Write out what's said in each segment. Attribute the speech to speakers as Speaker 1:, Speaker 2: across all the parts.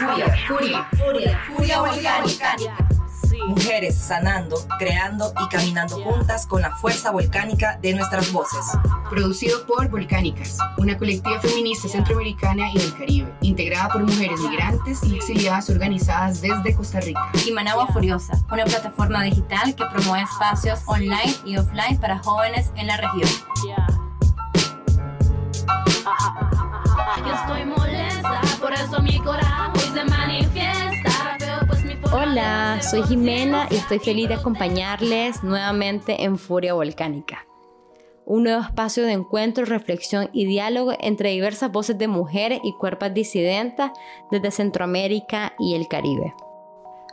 Speaker 1: Furia, furia, furia, furia volcánica.
Speaker 2: Mujeres sanando, creando y caminando juntas con la fuerza volcánica de nuestras voces.
Speaker 3: Producido por Volcánicas, una colectiva feminista centroamericana y del Caribe, integrada por mujeres migrantes y exiliadas organizadas desde Costa Rica.
Speaker 4: Y Managua Furiosa, una plataforma digital que promueve espacios online y offline para jóvenes en la región.
Speaker 5: Yo estoy molesta,
Speaker 6: Hola, soy Jimena y estoy feliz de acompañarles nuevamente en Furia Volcánica. Un nuevo espacio de encuentro, reflexión y diálogo entre diversas voces de mujeres y cuerpos disidentas desde Centroamérica y el Caribe.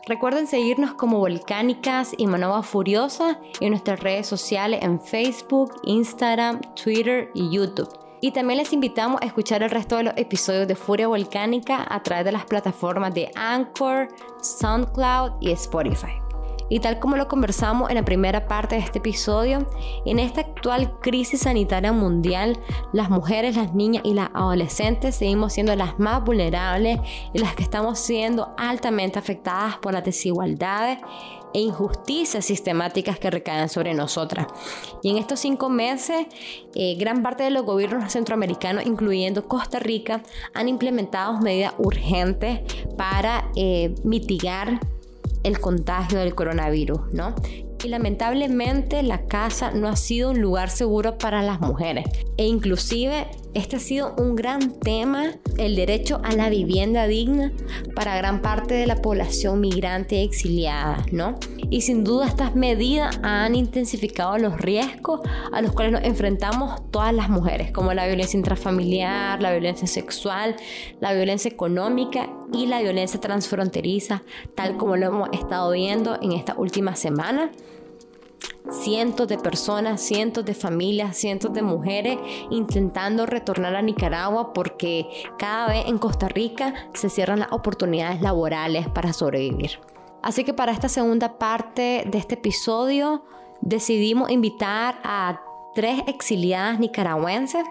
Speaker 6: Recuerden seguirnos como Volcánicas y Manova Furiosa en nuestras redes sociales en Facebook, Instagram, Twitter y YouTube y también les invitamos a escuchar el resto de los episodios de Furia Volcánica a través de las plataformas de Anchor, SoundCloud y Spotify. Y tal como lo conversamos en la primera parte de este episodio, en esta actual crisis sanitaria mundial, las mujeres, las niñas y las adolescentes seguimos siendo las más vulnerables y las que estamos siendo altamente afectadas por las desigualdades e injusticias sistemáticas que recaen sobre nosotras. Y en estos cinco meses, eh, gran parte de los gobiernos centroamericanos, incluyendo Costa Rica, han implementado medidas urgentes para eh, mitigar el contagio del coronavirus, ¿no? Y lamentablemente la casa no ha sido un lugar seguro para las mujeres. E inclusive este ha sido un gran tema, el derecho a la vivienda digna para gran parte de la población migrante exiliada, ¿no? Y sin duda estas medidas han intensificado los riesgos a los cuales nos enfrentamos todas las mujeres, como la violencia intrafamiliar, la violencia sexual, la violencia económica y la violencia transfronteriza, tal como lo hemos estado viendo en esta última semana cientos de personas, cientos de familias, cientos de mujeres intentando retornar a Nicaragua porque cada vez en Costa Rica se cierran las oportunidades laborales para sobrevivir. Así que para esta segunda parte de este episodio decidimos invitar a tres exiliadas nicaragüenses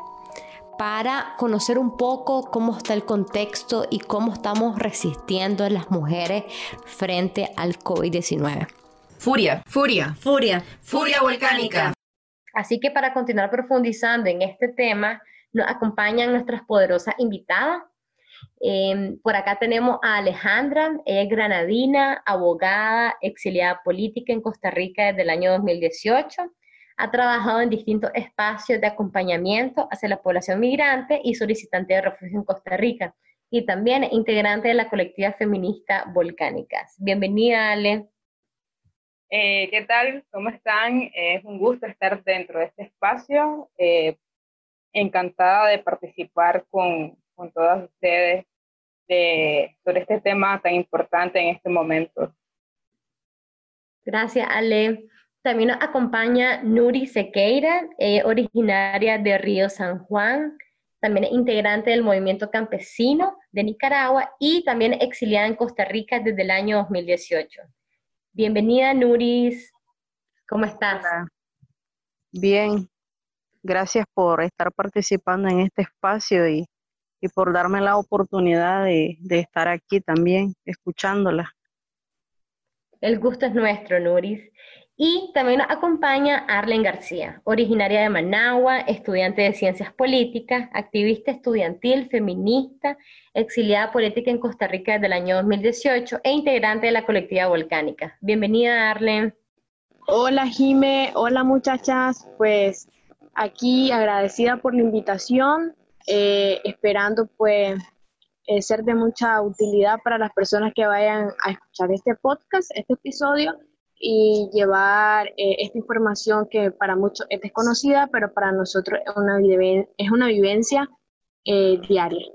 Speaker 6: para conocer un poco cómo está el contexto y cómo estamos resistiendo las mujeres frente al COVID-19.
Speaker 1: Furia, furia, furia, furia volcánica.
Speaker 6: Así que para continuar profundizando en este tema, nos acompañan nuestras poderosas invitadas. Em, por acá tenemos a Alejandra, ella es granadina, abogada, exiliada política en Costa Rica desde el año 2018. Ha trabajado en distintos espacios de acompañamiento hacia la población migrante y solicitante de refugio en Costa Rica. Y también integrante de la colectiva feminista Volcánicas. Bienvenida, Ale.
Speaker 7: Eh, ¿Qué tal? ¿Cómo están? es un gusto estar dentro de este espacio. Eh, encantada de participar con, con todas ustedes de, sobre este tema tan importante en este momento.
Speaker 6: Gracias, Ale. También nos acompaña Nuri Sequeira, originaria de Río San Juan, también es integrante del movimiento campesino de Nicaragua y también exiliada en Costa Rica desde el año 2018. Bienvenida, Nuris. ¿Cómo estás?
Speaker 8: Bien, gracias por estar participando en este espacio y, por darme la oportunidad de, estar aquí también, escuchándola.
Speaker 6: El gusto es nuestro, Nuris. Y también acompaña Arlen García, originaria de Managua, estudiante de ciencias políticas, activista estudiantil, feminista, exiliada política en Costa Rica desde el año 2018 e integrante de la colectiva Volcánica. Bienvenida, Arlen.
Speaker 9: Hola, Jime. Hola, muchachas. Pues aquí agradecida por la invitación, eh, esperando pues eh, ser de mucha utilidad para las personas que vayan a escuchar este podcast, este episodio y llevar eh, esta información que para muchos es desconocida, pero para nosotros es una, es una vivencia eh, diaria.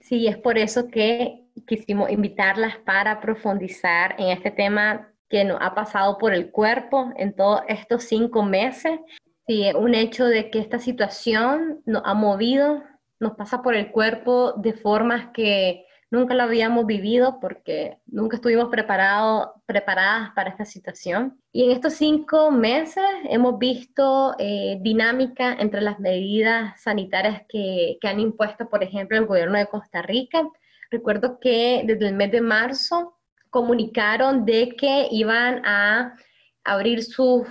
Speaker 6: Sí, es por eso que quisimos invitarlas para profundizar en este tema que nos ha pasado por el cuerpo en todos estos cinco meses. Sí, un hecho de que esta situación nos ha movido, nos pasa por el cuerpo de formas que nunca lo habíamos vivido porque nunca estuvimos preparados, preparadas para esta situación. Y en estos cinco meses hemos visto eh, dinámica entre las medidas sanitarias que, que han impuesto, por ejemplo, el gobierno de Costa Rica recuerdo que desde el mes de marzo comunicaron de que iban a abrir su,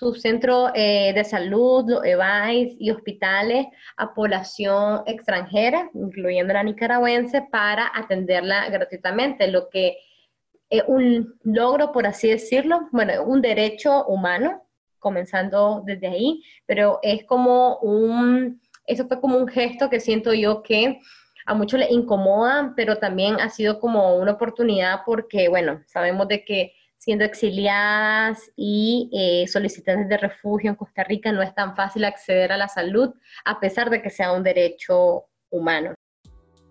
Speaker 6: su centro eh, de salud, EVAIS y hospitales a población extranjera, incluyendo la nicaragüense, para atenderla gratuitamente, lo que es un logro, por así decirlo, bueno, un derecho humano, comenzando desde ahí, pero es como un, eso fue como un gesto que siento yo que a muchos les incomoda, pero también ha sido como una oportunidad porque, bueno, sabemos de que siendo exiliadas y eh, solicitantes de refugio en Costa Rica no es tan fácil acceder a la salud, a pesar de que sea un derecho humano.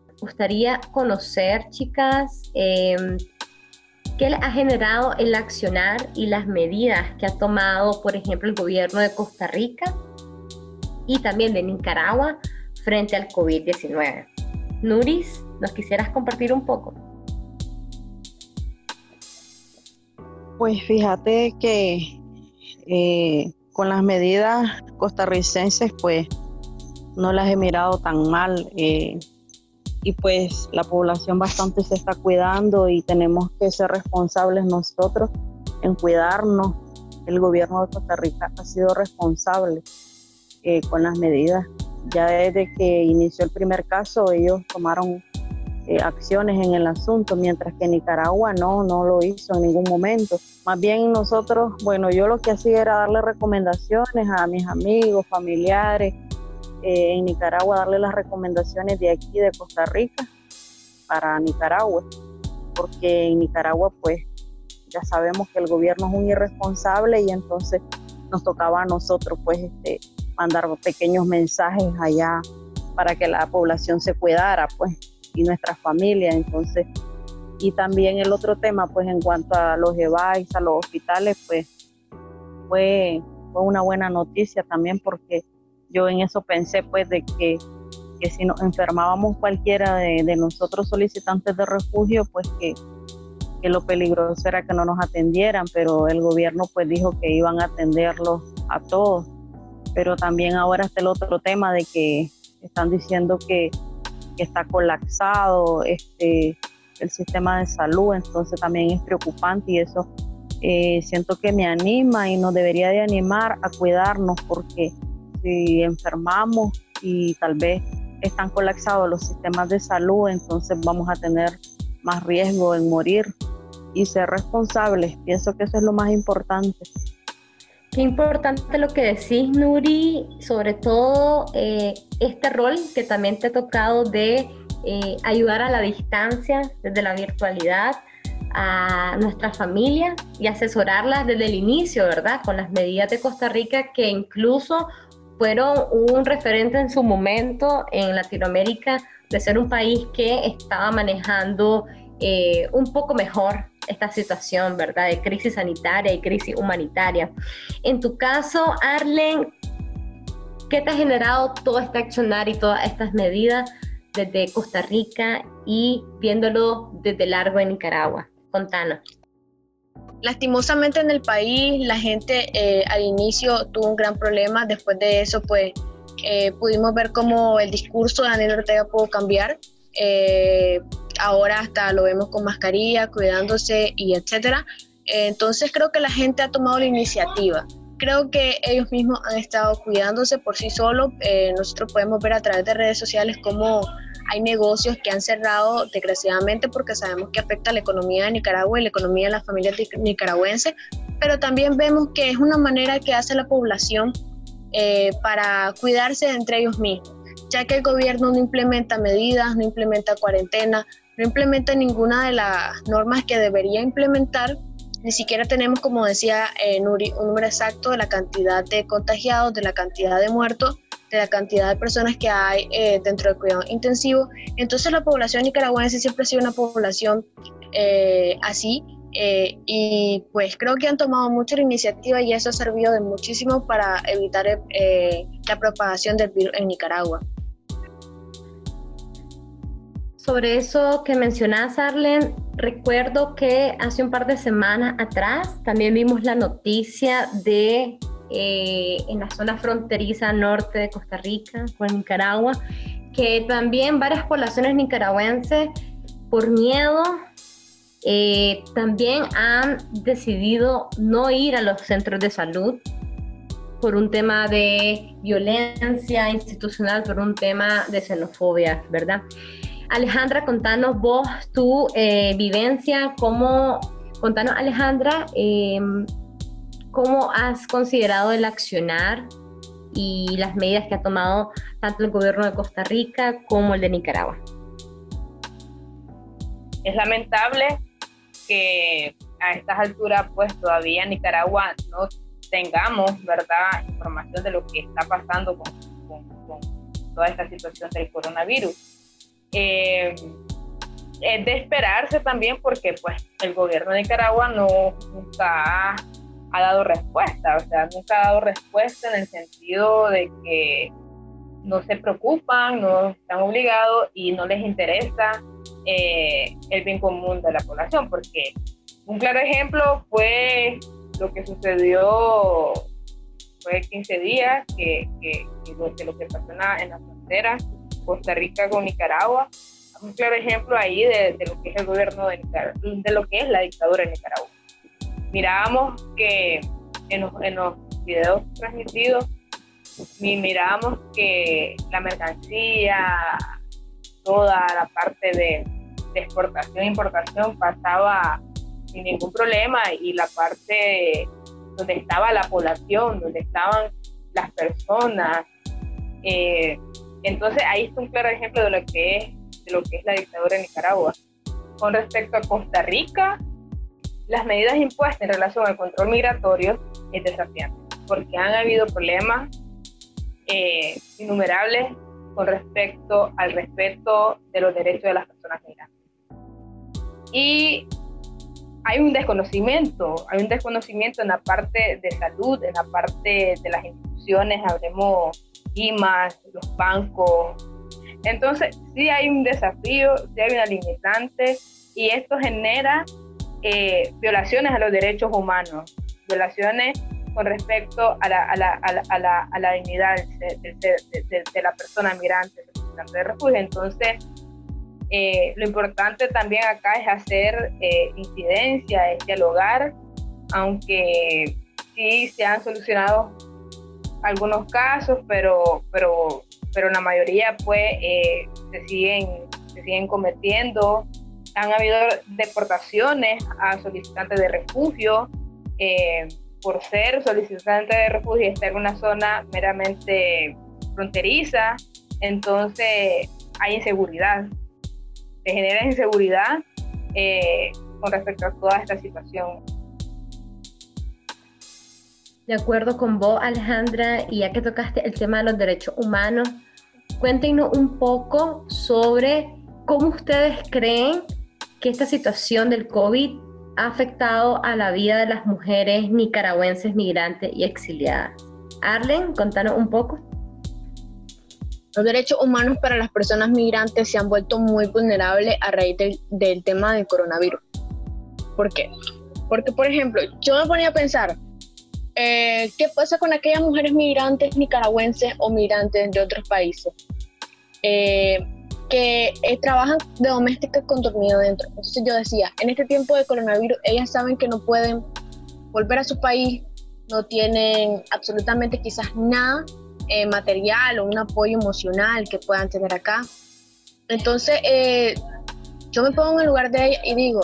Speaker 6: Me gustaría conocer, chicas, em, qué ha generado el accionar y las medidas que ha tomado, por ejemplo, el gobierno de Costa Rica y también de Nicaragua frente al COVID-19. Nuris, ¿nos quisieras compartir un poco?
Speaker 8: Pues fíjate que eh, con las medidas costarricenses, pues no las he mirado tan mal. Eh, y pues la población bastante se está cuidando y tenemos que ser responsables nosotros en cuidarnos. El gobierno de Costa Rica ha sido responsable eh, con las medidas. Ya desde que inició el primer caso, ellos tomaron eh, acciones en el asunto, mientras que Nicaragua no, no lo hizo en ningún momento. Más bien nosotros, bueno, yo lo que hacía era darle recomendaciones a mis amigos, familiares, eh, en Nicaragua darle las recomendaciones de aquí de Costa Rica para Nicaragua, porque en Nicaragua pues ya sabemos que el gobierno es un irresponsable y entonces nos tocaba a nosotros pues este, mandar pequeños mensajes allá para que la población se cuidara pues y nuestras familias entonces y también el otro tema pues en cuanto a los EVAIS, a los hospitales pues fue, fue una buena noticia también porque yo en eso pensé pues de que, si nos enfermábamos cualquiera de, nosotros solicitantes de refugio, pues que, lo peligroso era que no nos atendieran, pero el gobierno pues dijo que iban a atenderlos a todos. Pero también ahora está el otro tema de que están diciendo que, está colapsado este, el sistema de salud, entonces también es preocupante y eso eh, siento que me anima y nos debería de animar a cuidarnos porque si enfermamos y tal vez están colapsados los sistemas de salud, entonces vamos a tener más riesgo en morir y ser responsables. Pienso que eso es lo más importante.
Speaker 6: Importante lo que decís, Nuri, sobre todo eh, este rol que también te ha tocado de eh, ayudar a la distancia desde la virtualidad a nuestra familia y asesorarlas desde el inicio, ¿verdad? Con las medidas de Costa Rica que incluso fueron un referente en su momento en Latinoamérica de ser un país que estaba manejando eh, un poco mejor esta situación, ¿verdad? De crisis sanitaria y crisis humanitaria. En tu caso, Arlen, ¿qué te ha generado todo este accionar y todas estas medidas desde Costa Rica y viéndolo desde largo en Nicaragua? Contanos.
Speaker 9: Lastimosamente en el país la gente eh, al inicio tuvo un gran problema, después de eso pues eh, pudimos ver cómo el discurso de Daniel Ortega pudo cambiar. Eh, ahora hasta lo vemos con mascarilla, cuidándose y etcétera. entonces creo que la gente ha tomado la iniciativa. Creo que ellos mismos han estado cuidándose por sí solos. nosotros podemos ver a través de redes sociales cómo hay negocios que han cerrado desgraciadamente porque sabemos que afecta a la economía de Nicaragua y la economía de las familias nicaragüenses, pero también vemos que es una manera que hace la población eh, para cuidarse entre ellos mismos, ya que el gobierno no implementa medidas, no implementa cuarentena, no implementa ninguna de las normas que debería implementar. Ni siquiera tenemos, como decía eh, Nuri, un número exacto de la cantidad de contagiados, de la cantidad de muertos de la cantidad de personas que hay eh, dentro del cuidado intensivo. Entonces la población nicaragüense siempre ha sido una población eh, así eh, y pues creo que han tomado mucha la iniciativa y eso ha servido de muchísimo para evitar la propagación del virus en Nicaragua.
Speaker 6: Sobre eso que mencionas, Arlen, recuerdo que hace un par de semanas atrás también vimos la noticia de eh, en la zona fronteriza norte de Costa Rica con Nicaragua, que también varias poblaciones nicaragüenses por miedo, eh, también han decidido no ir a los centros de salud por un tema de violencia institucional, por un tema de xenofobia, ¿verdad? Alejandra, contanos vos tu eh, vivencia, cómo, contanos Alejandra, em, cómo has considerado el accionar y las medidas que ha tomado tanto el gobierno de Costa Rica como el de Nicaragua.
Speaker 7: Es lamentable que a estas alturas pues todavía Nicaragua no tengamos, ¿verdad?, información de lo que está pasando con, toda esta situación del coronavirus. Eh, es de esperarse también porque pues el gobierno de Nicaragua no nunca ha, dado respuesta, o sea, nunca ha dado respuesta en el sentido de que no se preocupan, no están obligados y no les interesa eh, el bien común de la población, porque un claro ejemplo fue lo que sucedió fue 15 días, que, que, lo que pasó en la, en la frontera Costa Rica con Nicaragua. Un claro ejemplo ahí de, lo que es el gobierno de Nicaragua, de lo que es la dictadura en Nicaragua. Mirábamos que en los, en los videos transmitidos, mirábamos que la mercancía, toda la parte de, de exportación e importación pasaba sin ningún problema y la parte donde estaba la población, donde estaban las personas. Eh, entonces ahí está un claro ejemplo de lo que es, de lo que es la dictadura en Nicaragua. Con respecto a Costa Rica, las medidas impuestas en relación al control migratorio es desafiante, porque han habido problemas eh, innumerables con respecto al respeto de los derechos de las personas migrantes. Y hay un desconocimiento, hay un desconocimiento en la parte de salud, en la parte de las instituciones, hablemos IMAS, los bancos. Entonces, sí hay un desafío, sí hay una limitante y esto genera eh, violaciones a los derechos humanos, violaciones con respecto a la, a la, a la, a la dignidad de, de, de, la persona migrante, de refugio. Entonces, eh, lo importante también acá es hacer eh, incidencia, es dialogar, aunque sí se han solucionado algunos casos, pero, pero, pero la mayoría pues eh, se, siguen, se siguen cometiendo. Han habido deportaciones a solicitantes de refugio eh, por ser solicitantes de refugio y estar en una zona meramente fronteriza, entonces hay inseguridad te genera inseguridad eh, con respecto a toda esta situación.
Speaker 6: De acuerdo con vos, Alejandra, y ya que tocaste el tema de los derechos humanos, cuéntenos un poco sobre cómo ustedes creen que esta situación del COVID ha afectado a la vida de las mujeres nicaragüenses migrantes y exiliadas. Arlen, contanos un poco.
Speaker 9: Los derechos humanos para las personas migrantes se han vuelto muy vulnerables a raíz del, del tema del coronavirus. ¿Por qué? Porque, por ejemplo, yo me ponía a pensar, eh, ¿qué pasa con aquellas mujeres migrantes nicaragüenses o migrantes de otros países eh, que eh, trabajan de doméstica con dormido dentro? Entonces yo decía, en este tiempo de coronavirus, ellas saben que no pueden volver a su país, no tienen absolutamente quizás nada material o un apoyo emocional que puedan tener acá. Entonces, yo me pongo en el lugar de ella y digo,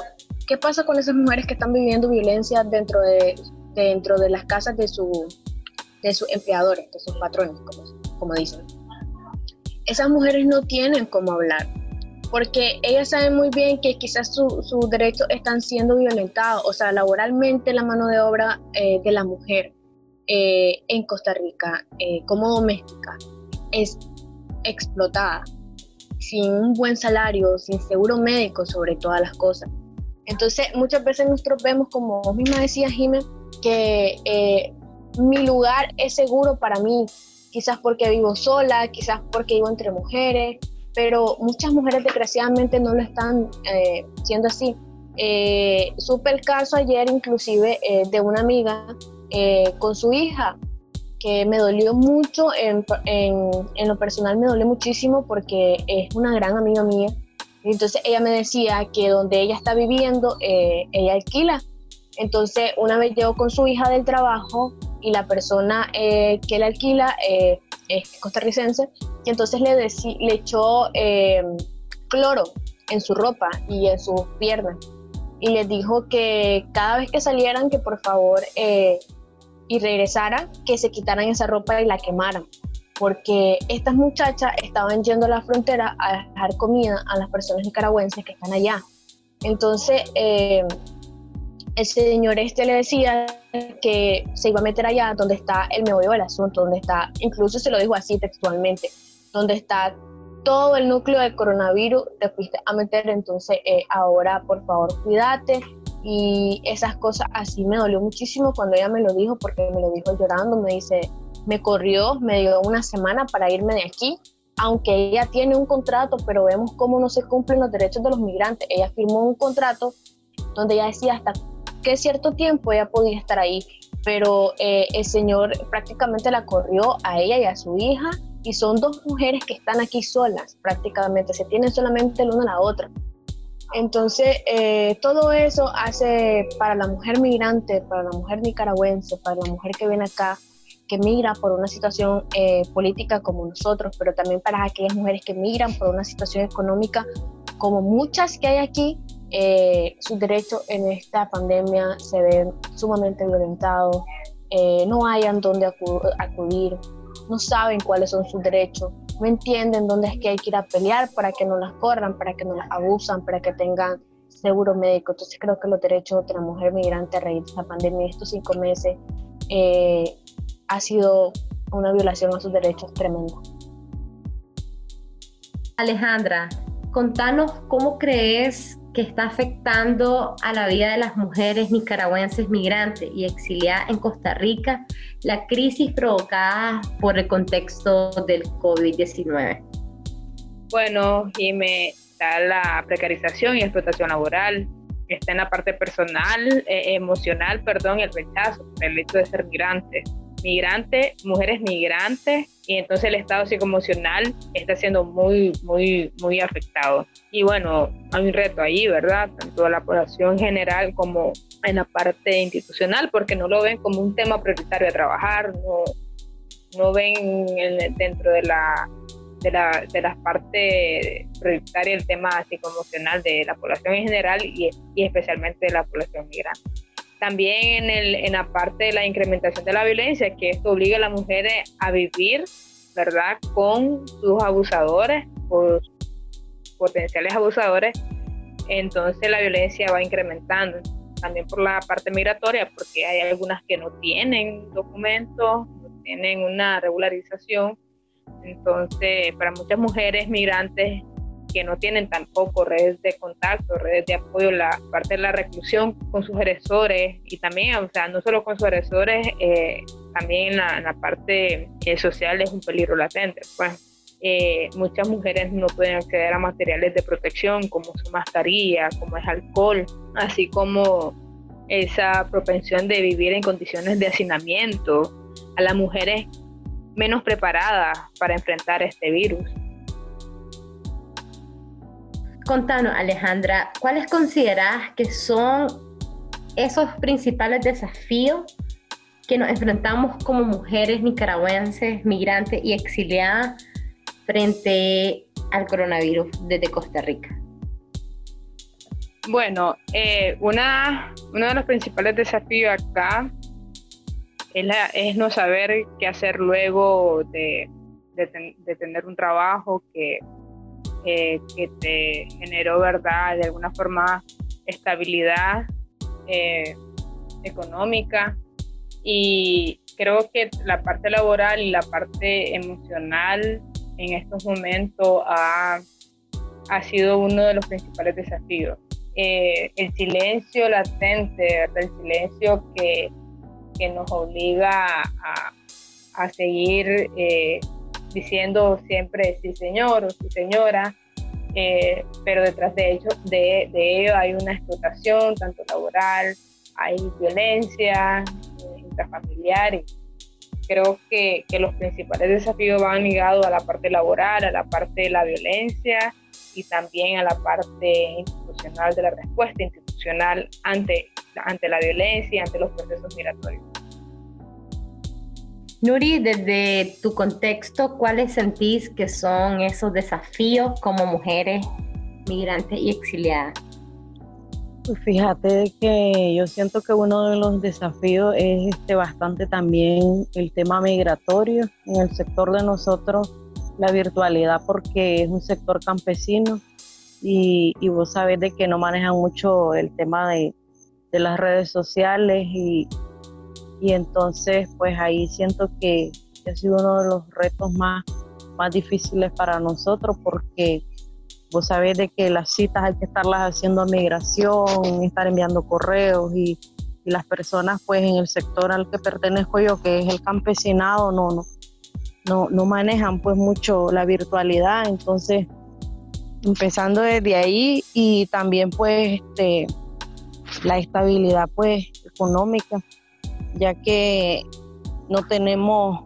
Speaker 9: ¿qué pasa con esas mujeres que están viviendo violencia dentro de, dentro de las casas de, su, de sus empleadores, de sus patrones, como, como dicen? Esas mujeres no tienen cómo hablar, porque ellas saben muy bien que quizás sus derechos están siendo violentados, o sea, laboralmente la mano de obra eh, de la mujer eh, en Costa Rica eh, como doméstica es explotada, sin un buen salario, sin seguro médico sobre todas las cosas. Entonces muchas veces nosotros vemos, como vos misma decías, Jiménez, que eh, mi lugar es seguro para mí, quizás porque vivo sola, quizás porque vivo entre mujeres, pero muchas mujeres desgraciadamente no lo están eh, siendo así. Eh, supe el caso ayer inclusive eh, de una amiga eh, con su hija, que me dolió mucho, en, en, lo personal me dolió muchísimo porque es una gran amiga mía Entonces ella me decía que donde ella está viviendo, eh, ella alquila. Entonces una vez llegó con su hija del trabajo y la persona eh, que la alquila eh, es costarricense y entonces le, le echó cloro en su ropa y en sus piernas y les dijo que cada vez que salieran que por favor y regresaran que se quitaran esa ropa y la quemaran porque estas muchachas estaban yendo a la frontera a dejar comida a las personas nicaragüenses que están allá. Entonces, eh, el señor este le decía que se iba a meter allá donde está el meollo del asunto, donde está, incluso se lo dijo así textualmente, donde está todo el núcleo del coronavirus, te fuiste a meter, entonces eh, ahora por favor cuídate. Y esas cosas así me dolió muchísimo cuando ella me lo dijo, porque me lo dijo llorando, me dice, me corrió, me dio una semana para irme de aquí, aunque ella tiene un contrato, pero vemos cómo no se cumplen los derechos de los migrantes. Ella firmó un contrato donde ella decía hasta qué cierto tiempo ella podía estar ahí, pero eh, el señor prácticamente la corrió a ella y a su hija y son dos mujeres que están aquí solas prácticamente, se tienen solamente la una a la otra. Entonces, eh, todo eso hace para la mujer migrante, para la mujer nicaragüense, para la mujer que viene acá, que migra por una situación eh, política como nosotros, pero también para aquellas mujeres que migran por una situación económica como muchas que hay aquí, eh, sus derechos en esta pandemia se ven sumamente violentados, eh, no hayan dónde acudir, no saben cuáles son sus derechos, no entienden dónde es que hay que ir a pelear para que no las corran, para que no las abusan, para que tengan seguro médico. Entonces creo que los derechos de la mujer migrante a raíz de esta pandemia, estos cinco meses, eh, ha sido una violación a sus derechos tremenda.
Speaker 6: Alejandra, contanos cómo crees que está afectando a la vida de las mujeres nicaragüenses migrantes y exiliadas en Costa Rica la crisis provocada por el contexto del COVID-19.
Speaker 7: Bueno, Jimé, está la precarización y explotación laboral, está en la parte personal, eh, emocional, perdón, el rechazo el hecho de ser migrante migrantes, mujeres migrantes, y entonces el estado psicoemocional está siendo muy, muy, muy afectado. Y bueno, hay un reto ahí, ¿verdad? Tanto la población general como en la parte institucional, porque no lo ven como un tema prioritario a trabajar, no, no ven dentro de la de, la, de las partes prioritarias el tema psicoemocional de la población en general y especialmente de la población migrante. También en, el, la parte de la incrementación de la violencia, que esto obliga a las mujeres a vivir, ¿verdad?, con sus abusadores o potenciales abusadores. Entonces la violencia va incrementando. También por la parte migratoria, porque hay algunas que no tienen documentos, no tienen una regularización. Entonces, para muchas mujeres migrantes que no tienen tampoco redes de contacto, redes de apoyo, la parte de la reclusión con sus agresores y también, o sea, no solo con sus agresores, eh, también en la, parte eh, social es un peligro latente. Pues eh, muchas mujeres no pueden acceder a materiales de protección como su mascarilla, como es alcohol, así como esa propensión de vivir en condiciones de hacinamiento, a las mujeres menos preparadas para enfrentar este virus.
Speaker 6: Contanos, Alejandra, ¿cuáles consideras que son esos principales desafíos que nos enfrentamos como mujeres nicaragüenses, migrantes y exiliadas frente al coronavirus desde Costa Rica?
Speaker 7: Bueno, eh, una, uno de los principales desafíos acá es, no saber qué hacer luego de tener un trabajo que eh, que te generó, ¿verdad?, de alguna forma estabilidad eh, económica. Y creo que la parte laboral y la parte emocional en estos momentos ha, ha sido uno de los principales desafíos. Eh, el silencio latente, el silencio que, que nos obliga a, a seguir diciendo siempre sí señor o sí señora, eh, pero detrás de ello, de, de, ello hay una explotación, tanto laboral, hay violencia eh, intrafamiliar. Y creo que, que, los principales desafíos van ligados a la parte laboral, a la parte de la violencia y también a la parte institucional de la respuesta institucional ante, ante la violencia y ante los procesos migratorios.
Speaker 6: Nuri, desde tu contexto, ¿cuáles sentís que son esos desafíos como mujeres migrantes y exiliadas?
Speaker 8: Pues fíjate que yo siento que uno de los desafíos es este bastante también el tema migratorio en el sector de nosotros, la virtualidad porque es un sector campesino y, vos sabés de que no manejan mucho el tema de, las redes sociales y, entonces pues ahí siento que, ha sido uno de los retos más, más difíciles para nosotros porque Vos sabés de que las citas hay que estarlas haciendo a migración, estar enviando correos y, las personas pues en el sector al que pertenezco yo, que es el campesinado, no, no, no, no manejan pues mucho la virtualidad. Entonces, empezando desde ahí y también pues este, la estabilidad pues económica, ya que no tenemos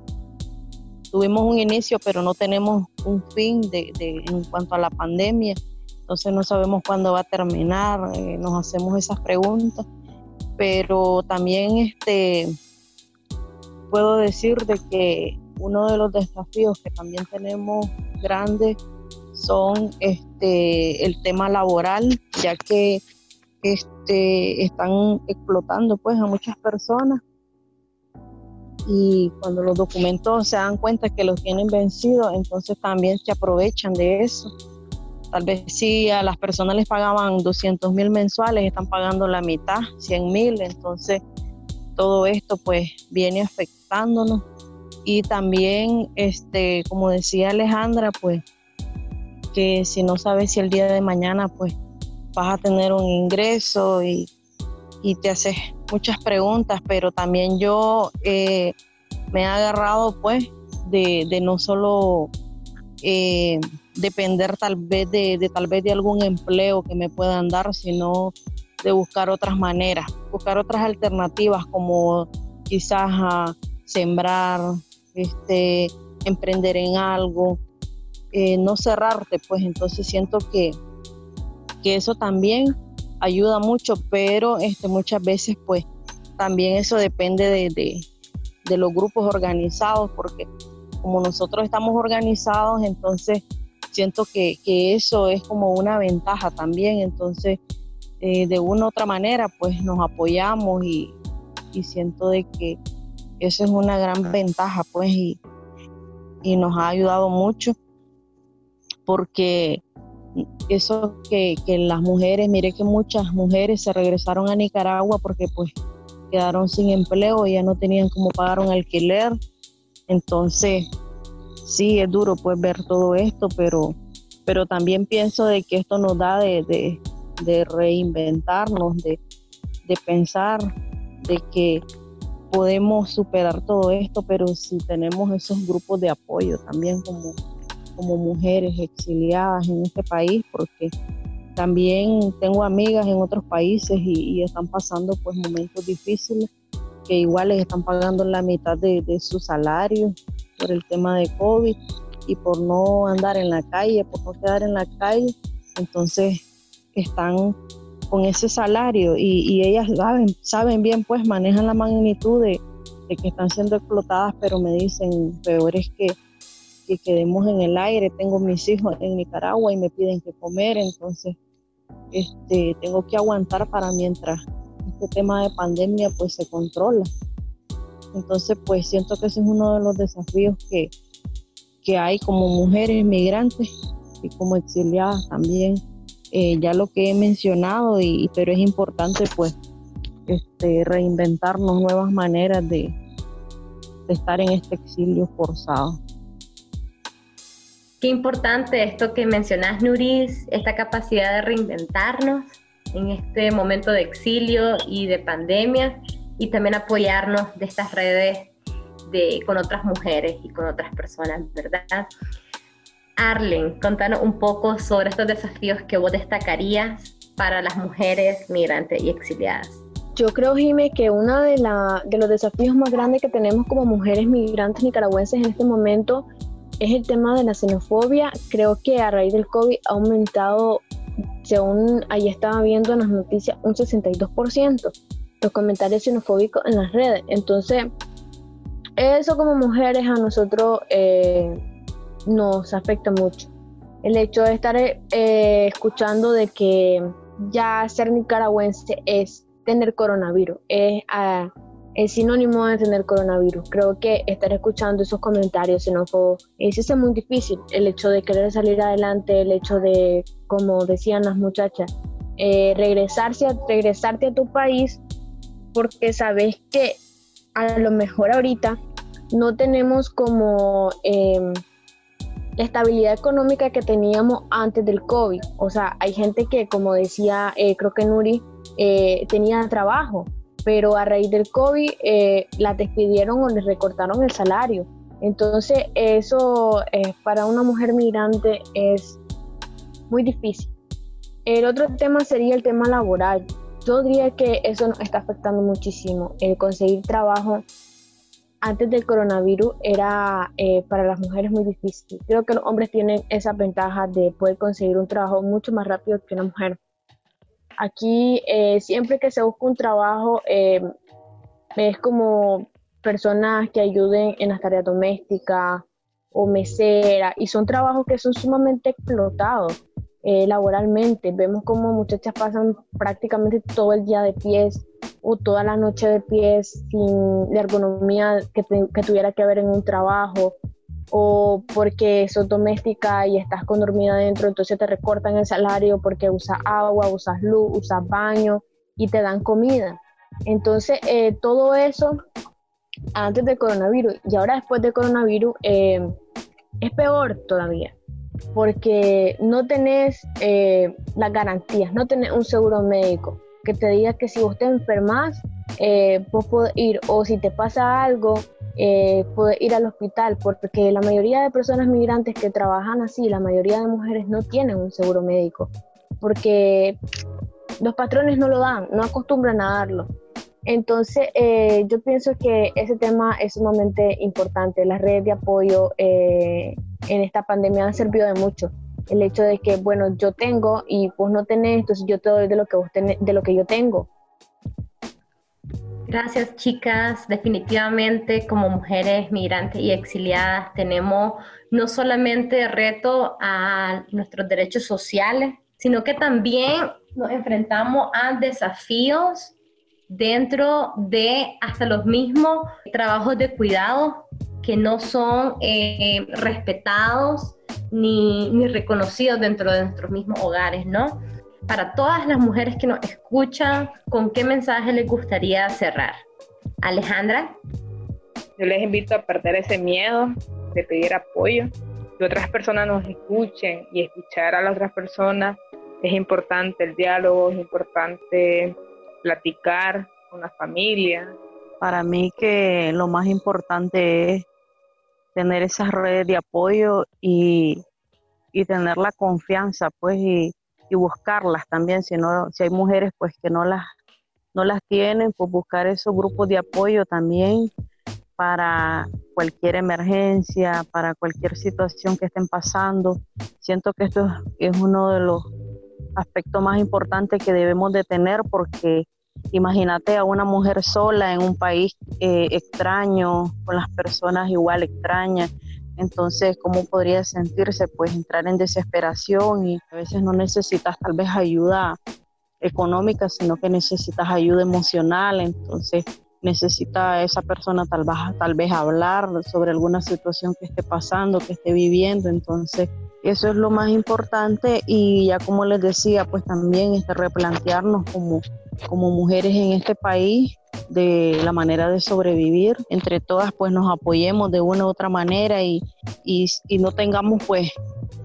Speaker 8: tuvimos un inicio, pero no tenemos un fin de, en cuanto a la pandemia. Entonces no sabemos cuándo va a terminar, eh, nos hacemos esas preguntas. Pero también este, puedo decir de que uno de los desafíos que también tenemos grandes son este, el tema laboral, ya que este, están explotando pues a muchas personas y cuando los documentos se dan cuenta que los tienen vencidos, entonces también se aprovechan de eso. Tal vez si a las personas les pagaban 200 mil mensuales, están pagando la mitad, 100 mil, entonces todo esto pues viene afectándonos. Y también, este, como decía Alejandra, pues que si no sabes si el día de mañana pues vas a tener un ingreso y, y te haces muchas preguntas, pero también yo eh, me he agarrado pues de, no solo eh, depender tal vez de, tal vez de algún empleo que me puedan dar, sino de buscar otras maneras, buscar otras alternativas como quizás a sembrar, este, emprender en algo, eh, no cerrarte, pues. Entonces siento que, que eso también ayuda mucho, pero este, muchas veces pues también eso depende de, los grupos organizados, porque como nosotros estamos organizados, entonces siento que, eso es como una ventaja también, entonces eh, de una u otra manera pues nos apoyamos y, y, siento de que eso es una gran ventaja pues y, y nos ha ayudado mucho porque eso que, las mujeres, mire que muchas mujeres se regresaron a Nicaragua porque pues quedaron sin empleo ya no tenían cómo pagar un alquiler. Entonces, sí, es duro pues ver todo esto, pero, pero también pienso de que esto nos da de, reinventarnos, de, de pensar de que podemos superar todo esto, pero si tenemos esos grupos de apoyo también como como mujeres exiliadas en este país, porque también tengo amigas en otros países y, están pasando pues momentos difíciles que igual les están pagando la mitad de, su salario por el tema de COVID y por no andar en la calle, por no quedar en la calle, entonces están con ese salario y, ellas saben, saben bien, pues manejan la magnitud de, de, que están siendo explotadas, pero me dicen, peor es que que quedemos en el aire. Tengo mis hijos en Nicaragua y me piden que comer, entonces este, tengo que aguantar para mientras este tema de pandemia pues se controla. Entonces pues siento que ese es uno de los desafíos que, que hay como mujeres migrantes y como exiliadas también. Eh, ya lo que he mencionado, y, pero es importante pues este, reinventarnos nuevas maneras de, de estar en este exilio forzado.
Speaker 6: Qué importante esto que mencionas, Nuris, esta capacidad de reinventarnos en este momento de exilio y de pandemia y también apoyarnos de estas redes de, con otras mujeres y con otras personas, ¿verdad? Arlen, contanos un poco sobre estos desafíos que vos destacarías para las mujeres migrantes y exiliadas.
Speaker 9: Yo creo, Jime, que uno de, de los desafíos más grandes que tenemos como mujeres migrantes nicaragüenses en este momento es el tema de la xenofobia. Creo que a raíz del COVID ha aumentado, según ahí estaba viendo en las noticias, un 62% los comentarios xenofóbicos en las redes. Entonces, eso como mujeres a nosotros eh, nos afecta mucho. El hecho de estar eh, escuchando de que ya ser nicaragüense es tener coronavirus, es, uh, sinónimo de tener coronavirus. Creo que estar escuchando esos comentarios xenófobos es, es muy difícil. El hecho de querer salir adelante, el hecho de, como decían las muchachas, eh, regresarse a, regresarte a tu país porque sabes que a lo mejor ahorita no tenemos como eh, la estabilidad económica que teníamos antes del COVID. O sea, hay gente que, como decía, eh, creo que Nuri, eh, tenía trabajo, pero a raíz del COVID eh, la despidieron o les recortaron el salario. Entonces, eso para una mujer migrante es muy difícil. El otro tema sería el tema laboral. Yo diría que eso nos está afectando muchísimo, el conseguir trabajo antes del coronavirus era eh, para las mujeres muy difícil. Creo que los hombres tienen esa ventaja de poder conseguir un trabajo mucho más rápido que una mujer. Aquí eh, siempre que se busca un trabajo eh, es como personas que ayuden en las tareas domésticas o mesera y son trabajos que son sumamente explotados laboralmente. Vemos como muchachas pasan prácticamente todo el día de pies o toda la noche de pies sin la ergonomía que, tuviera que ver en un trabajo o porque sos doméstica y estás con dormida adentro, entonces te recortan el salario porque usas agua, usas luz, usas baño y te dan comida. Entonces, eh, todo eso antes del coronavirus y ahora después del coronavirus eh, es peor todavía porque no tenés eh, las garantías, no tenés un seguro médico, que te diga que si vos te enfermas, eh, vos podés ir, o si te pasa algo, eh, puedes ir al hospital, porque la mayoría de personas migrantes que trabajan así, la mayoría de mujeres no tienen un seguro médico, porque los patrones no lo dan, no acostumbran a darlo. Entonces, eh, yo pienso que ese tema es sumamente importante. Las redes de apoyo en esta pandemia han servido de mucho el hecho de que, bueno, yo tengo y vos no tenés, entonces yo te doy de lo que, de lo que yo tengo.
Speaker 6: Gracias, chicas. Definitivamente, como mujeres migrantes y exiliadas, tenemos no solamente reto a nuestros derechos sociales, sino que también nos enfrentamos a desafíos dentro de hasta los mismos trabajos de cuidado que no son eh, respetados ni, ni reconocidos dentro de nuestros mismos hogares, ¿no? Para todas las mujeres que nos escuchan, ¿con qué mensaje les gustaría cerrar? Alejandra.
Speaker 7: Yo les invito a perder ese miedo de pedir apoyo, que otras personas nos escuchen y escuchar a las otras personas. Es importante el diálogo, es importante platicar con la familia.
Speaker 8: Para mí que lo más importante es tener esas redes de apoyo y, tener la confianza, pues, y, buscarlas también. Si, no, si hay mujeres, pues, que no las, no las tienen, pues buscar esos grupos de apoyo también para cualquier emergencia, para cualquier situación que estén pasando. Siento que esto es uno de los aspectos más importantes que debemos de tener porque Imagínate a una mujer sola en un país eh, extraño, con las personas igual extrañas. Entonces, ¿cómo podría sentirse? Pues entrar en desesperación y a veces no necesitas tal vez ayuda económica, sino que necesitas ayuda emocional. Entonces, necesita esa persona tal vez, tal vez hablar sobre alguna situación que esté pasando, que esté viviendo. Entonces, eso es lo más importante y ya como les decía, pues también este, replantearnos como como mujeres en este país de la manera de sobrevivir. Entre todas, pues nos apoyemos de una u otra manera y, y, no tengamos pues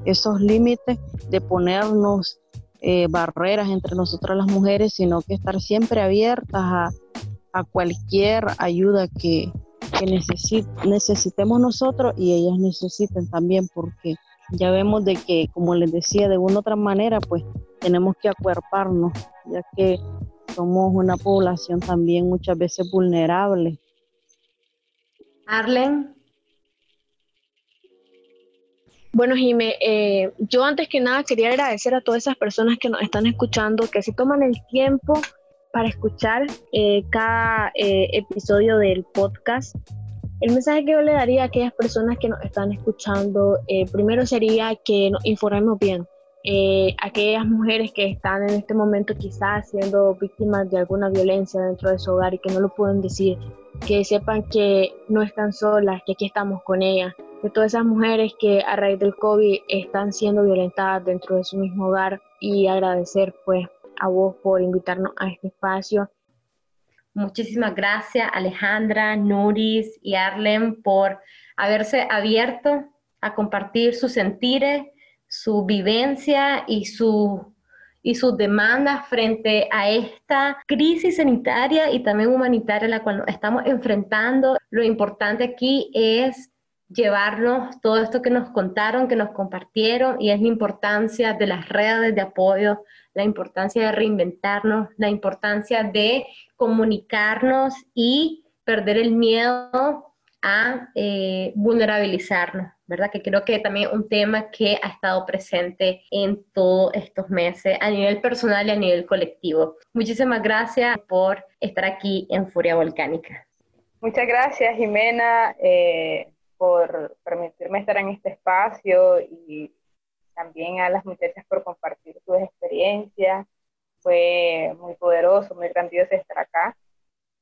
Speaker 8: esos límites de ponernos eh, barreras entre nosotras las mujeres, sino que estar siempre abiertas a, a cualquier ayuda que, que necesitemos nosotros y ellas necesiten también, porque ya vemos de que, como les decía, de una u otra manera, pues tenemos que acuerparnos, ya que somos una población también muchas veces vulnerable.
Speaker 6: Arlen.
Speaker 9: Bueno, Jime, eh, yo antes que nada quería agradecer a todas esas personas que nos están escuchando, que se toman el tiempo para escuchar eh, cada eh, episodio del podcast. El mensaje que yo le daría a aquellas personas que nos están escuchando, primero sería que nos informemos bien. aquellas mujeres que están en este momento quizás siendo víctimas de alguna violencia dentro de su hogar y que no lo pueden decir, que sepan que no están solas, que aquí estamos con ellas, de todas esas mujeres que a raíz del COVID están siendo violentadas dentro de su mismo hogar y agradecer pues a vos por invitarnos a este espacio.
Speaker 6: Muchísimas gracias Alejandra, Nuris y Arlen por haberse abierto a compartir sus sentires, su vivencia y su y sus demandas frente a esta crisis sanitaria y también humanitaria a la cual nos estamos enfrentando. Lo importante aquí es llevarnos todo esto que nos contaron, que nos compartieron, y es la importancia de las redes de apoyo, la importancia de reinventarnos, la importancia de comunicarnos y perder el miedo a eh, vulnerabilizarnos, ¿verdad? Que creo que también un tema que ha estado presente en todos estos meses a nivel personal y a nivel colectivo. Muchísimas gracias por estar aquí en Furia Volcánica.
Speaker 7: Muchas gracias, Jimena. Eh, por permitirme estar en este espacio y también a las muchachas por compartir sus experiencias. Fue muy poderoso, muy grandioso estar acá.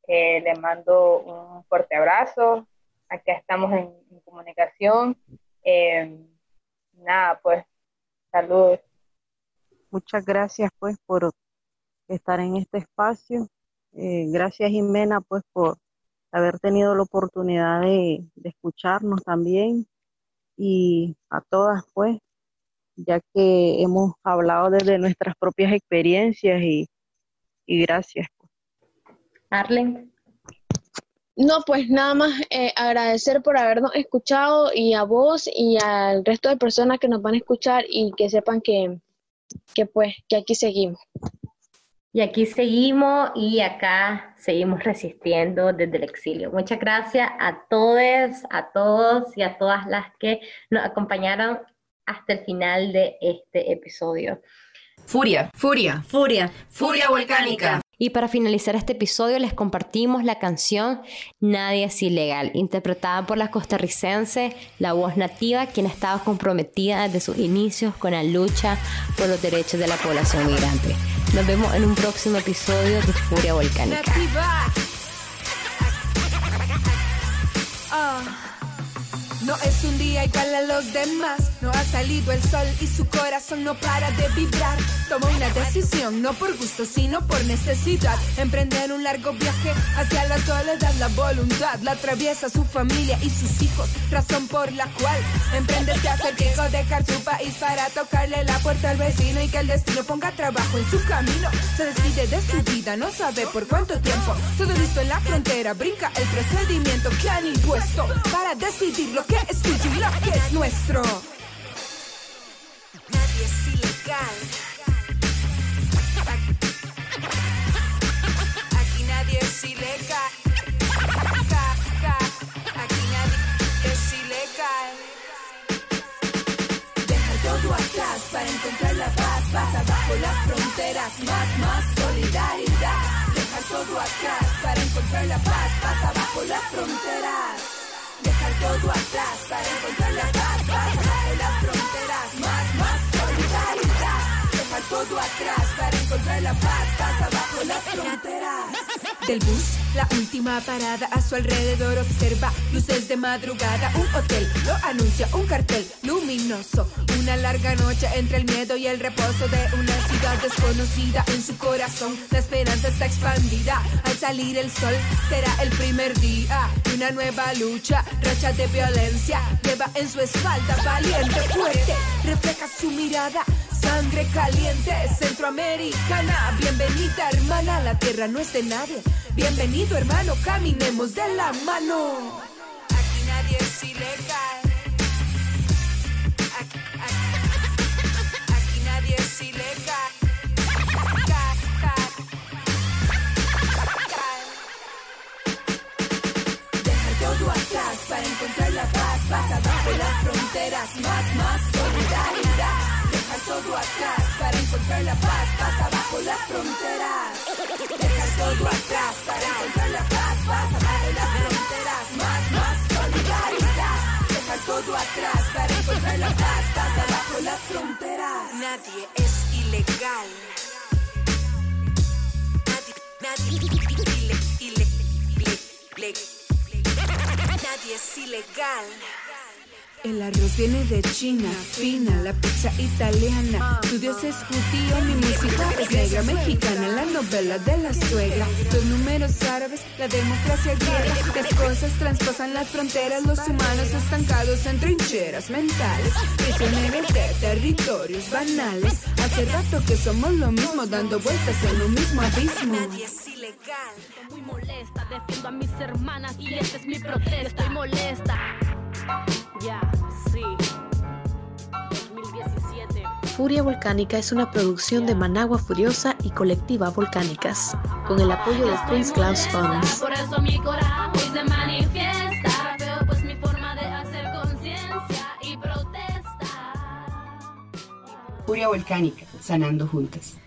Speaker 7: Eh, le mando un fuerte abrazo. Acá estamos en, comunicación. Eh, nada, pues, salud.
Speaker 8: Muchas gracias, pues, por estar en este espacio. Eh, gracias, Jimena, pues, por haber tenido la oportunidad de, escucharnos también y a todas pues, ya que hemos hablado desde nuestras propias experiencias y, gracias.
Speaker 6: Arlen.
Speaker 9: No, pues nada más eh, agradecer por habernos escuchado y a vos y al resto de personas que nos van a escuchar y que sepan que, que pues que aquí seguimos.
Speaker 6: Y aquí seguimos y acá seguimos resistiendo desde el exilio. Muchas gracias a todos, a todos y a todas las que nos acompañaron hasta el final de este episodio.
Speaker 1: Furia, furia, furia, furia volcánica.
Speaker 6: Y para finalizar este episodio les compartimos la canción Nadie es ilegal, interpretada por la costarricense, la voz nativa, quien estaba comprometida desde sus inicios con la lucha por los derechos de la población migrante. Nos vemos en un próximo episodio de Furia Volcánica.
Speaker 10: No es un día igual a los demás, no ha salido el sol y su corazón no para de vibrar. Toma una decisión, no por gusto, sino por necesidad. Emprender un largo viaje hacia la soledad, la voluntad, la atraviesa su familia y sus hijos, razón por la cual emprende este acertijo, dejar su país para tocarle la puerta al vecino y que el destino ponga trabajo en su camino. Se despide de su vida, no sabe por cuánto tiempo. Todo listo en la frontera, brinca el procedimiento que han impuesto para decidir lo que es tuyo que es nuestro. Nadie es ilegal. Aquí nadie es ilegal. Aquí nadie es ilegal. Dejar todo atrás para encontrar la paz. Pasa bajo las fronteras. Más, más solidaridad. Dejar todo atrás para encontrar la paz. Pasa bajo las fronteras todo atrás para encontrar la paz, todo atrás para encontrar la paz, pasa bajo las fronteras del bus. La última parada a su alrededor observa luces de madrugada. Un hotel lo anuncia un cartel luminoso. Una larga noche entre el miedo y el reposo de una ciudad desconocida en su corazón. La esperanza está expandida. Al salir el sol será el primer día una nueva lucha. Racha de violencia lleva en su espalda valiente, fuerte. Refleja su mirada sangre caliente, centroamericana. Bienvenida, hermana, la tierra no es de nadie. Bienvenido, hermano, caminemos de la mano. Aquí nadie es ilegal. Aquí, nadie es ilegal. Todo atrás para encontrar la paz. Pasa bajo las fronteras, más, más encontrar la paz, pasa bajo las fronteras. Dejar todo atrás para encontrar la paz, pasa bajo las fronteras. Más, más solidaridad. Dejar todo atrás para encontrar la paz, pasa bajo las fronteras.
Speaker 11: Nadie es ilegal. Nadie, nadie, nadie es ilegal.
Speaker 10: El arroz viene de China, fina, la pizza italiana. Tu dios es judío, mi música es negra, mexicana, la novela de la suegra. Los números árabes, la democracia griega. Las cosas traspasan las fronteras, los humanos estancados en trincheras mentales. Prisioneros de territorios banales. Hace rato que somos lo mismo, dando vueltas en un mismo abismo.
Speaker 11: Nadie es ilegal.
Speaker 5: Muy molesta, defiendo a mis hermanas y esta es mi protesta. Estoy molesta. Ya, sí. 2017.
Speaker 12: Furia Volcánica es una producción de Managua Furiosa y Colectiva Volcánicas, con el apoyo de Prince Klaus Funds.
Speaker 5: Por eso mi coraje hoy se manifiesta. Veo pues mi forma de hacer conciencia y protesta.
Speaker 3: Furia Volcánica, sanando juntas.